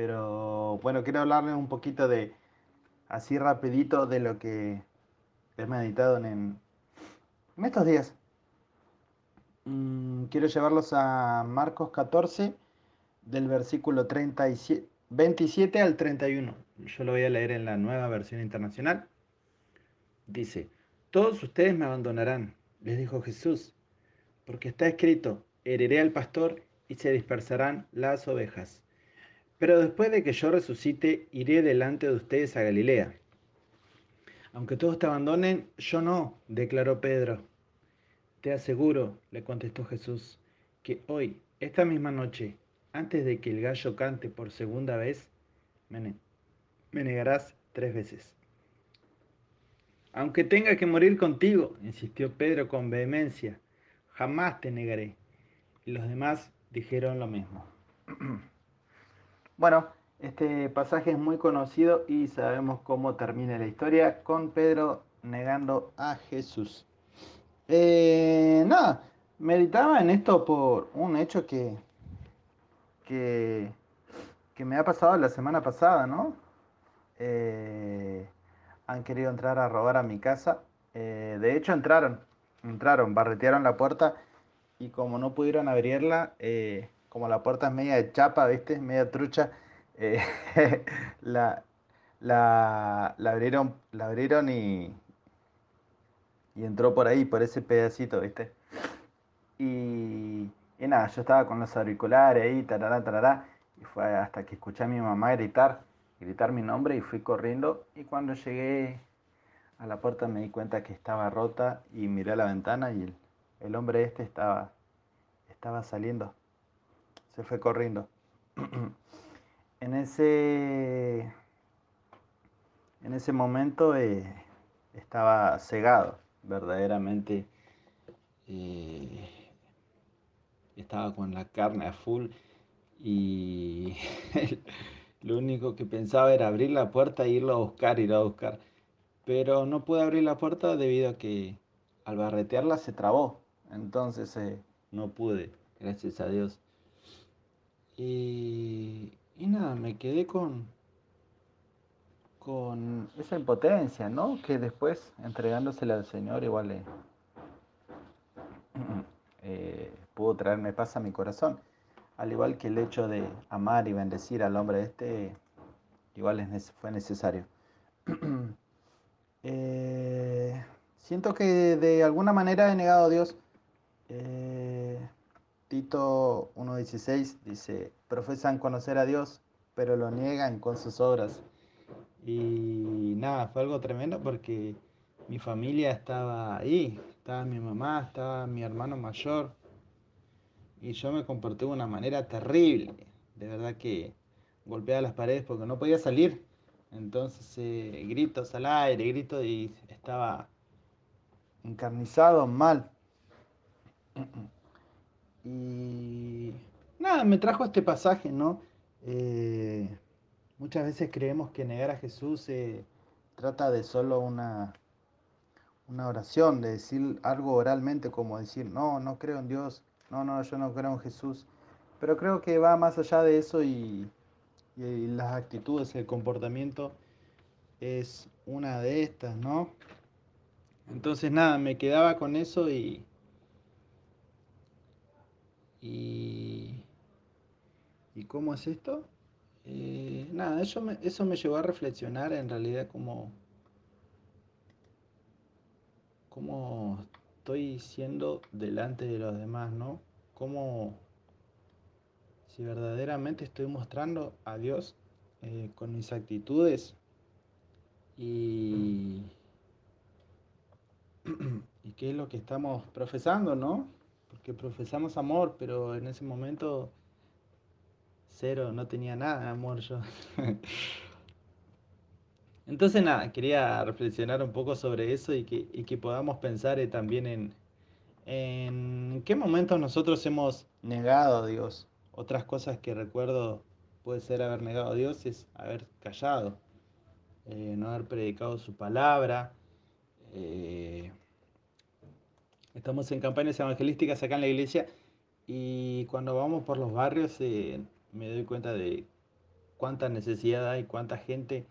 Pero bueno, quiero hablarles un poquito de, así rapidito, de lo que he meditado en, estos días. Mm, quiero llevarlos a Marcos 14, del versículo 37, 27 al 31. Yo lo voy a leer en la nueva versión internacional. Dice, todos ustedes me abandonarán, les dijo Jesús, porque está escrito, heriré al pastor y se dispersarán las ovejas. Pero después de que yo resucite, iré delante de ustedes a Galilea. Aunque todos te abandonen, yo no, declaró Pedro. Te aseguro, le contestó Jesús, que hoy, esta misma noche, antes de que el gallo cante por segunda vez, me, negarás tres veces. Aunque tenga que morir contigo, insistió Pedro con vehemencia, jamás te negaré. Y los demás dijeron lo mismo. Bueno, este pasaje es muy conocido y sabemos cómo termina la historia con Pedro negando a Jesús. Eh, nada, meditaba en esto por un hecho que, que, me ha pasado la semana pasada, ¿no? Eh, han querido entrar a robar a mi casa. Eh, de hecho, entraron, entraron, barretearon la puerta y como no pudieron abrirla, como la puerta es media de chapa, ¿viste? Media trucha, la, la, la, abrieron, la abrieron y, y entró por ahí, por ese pedacito, ¿viste? Y, y nada, yo estaba con los auriculares ahí, tarará, tarará, y fue hasta que escuché a mi mamá gritar, gritar mi nombre y fui corriendo. Y cuando llegué a la puerta me di cuenta que estaba rota y miré a la ventana y el, el hombre este estaba, estaba saliendo. Se fue corriendo. en ese, en ese momento eh, estaba cegado verdaderamente eh, estaba con la carne a full y lo único que pensaba era abrir la puerta e irlo a buscar, ir a buscar. Pero no pude abrir la puerta debido a que al barretearla se trabó. Entonces eh, no pude, gracias a Dios. Y, nada, me quedé con, con esa impotencia, ¿no? Que después, entregándosela al Señor, igual eh, eh, pudo traerme paz a mi corazón. Al igual que el hecho de amar y bendecir al hombre este, igual fue necesario. Eh, siento que de alguna manera he negado a Dios. Tito 1.16 dice, profesan conocer a Dios, pero lo niegan con sus obras. Y nada, fue algo tremendo porque mi familia estaba ahí, estaba mi mamá, estaba mi hermano mayor. Y yo me comporté de una manera terrible. De verdad que golpeaba las paredes porque no podía salir. Entonces eh, gritos al aire, gritos y estaba encarnizado mal. Y nada, me trajo este pasaje, ¿no? Eh, Muchas veces creemos que negar a Jesús se trata de solo una, una oración, de decir algo oralmente como decir, no, no creo en Dios, no, no, yo no creo en Jesús. Pero creo que va más allá de eso y, y las actitudes, el comportamiento es una de estas, ¿no? Entonces nada, me quedaba con eso y... ¿Y, ¿y cómo es esto? Eh, nada, eso me, eso me llevó a reflexionar en realidad como, cómo estoy siendo delante de los demás, ¿no? Cómo si verdaderamente estoy mostrando a Dios eh, con mis actitudes y, y qué es lo que estamos profesando, ¿no? Porque profesamos amor, pero en ese momento cero, no tenía nada de amor yo. Entonces nada, quería reflexionar un poco sobre eso y que, que podamos pensar eh, también en, en qué momentos nosotros hemos negado a Dios. Otras cosas que recuerdo puede ser haber negado a Dios es haber callado, eh, no haber predicado su palabra. Eh, estamos en campañas evangelísticas acá en la iglesia y cuando vamos por los barrios me doy cuenta de cuánta necesidad hay, cuánta gente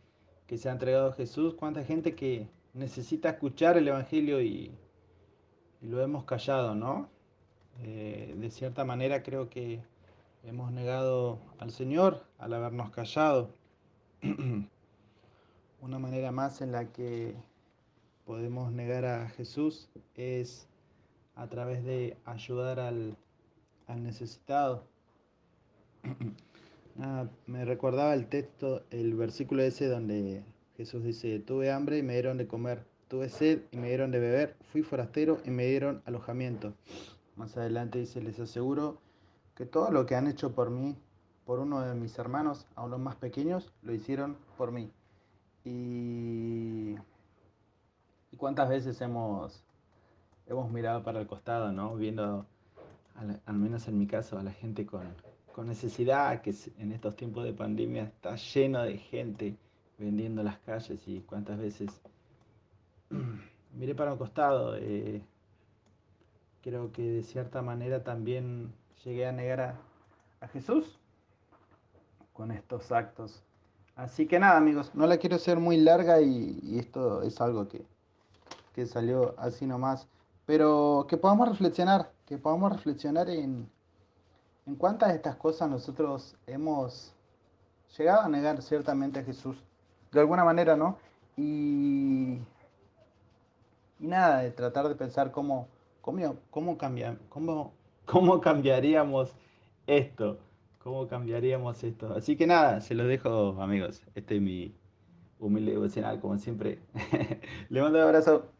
que se ha entregado a Jesús, cuánta gente que necesita escuchar el Evangelio y, lo hemos callado, ¿no? Eh, de cierta manera creo que hemos negado al Señor al habernos callado. Una manera más en la que podemos negar a Jesús es a través de ayudar al, necesitado. me recordaba el texto, el versículo ese donde Jesús dice, tuve hambre y me dieron de comer, tuve sed y me dieron de beber, fui forastero y me dieron alojamiento. Más adelante dice, les aseguro que todo lo que han hecho por mí, por uno de mis hermanos, aún los más pequeños, lo hicieron por mí. Y, y cuántas veces hemos, hemos mirado para el costado, ¿no? Viendo, al, menos en mi caso, a la gente con, con necesidad, que en estos tiempos de pandemia está lleno de gente vendiendo las calles y cuántas veces miré para el costado. Eh, creo que de cierta manera también llegué a negar a, Jesús con estos actos. Así que nada, amigos, no la quiero hacer muy larga y, esto es algo que, que, salió así nomás. Pero que podamos reflexionar, que podamos reflexionar en, en cuántas de estas cosas nosotros hemos llegado a negar ciertamente a Jesús. De alguna manera, ¿no? Y, y nada, de tratar de pensar cómo, cómo, cómo, cómo ¿Cómo cambiaríamos esto? ¿Cómo cambiaríamos esto? Así que nada, se los dejo, amigos. Este es mi humilde devocional, como siempre. Le mando un abrazo.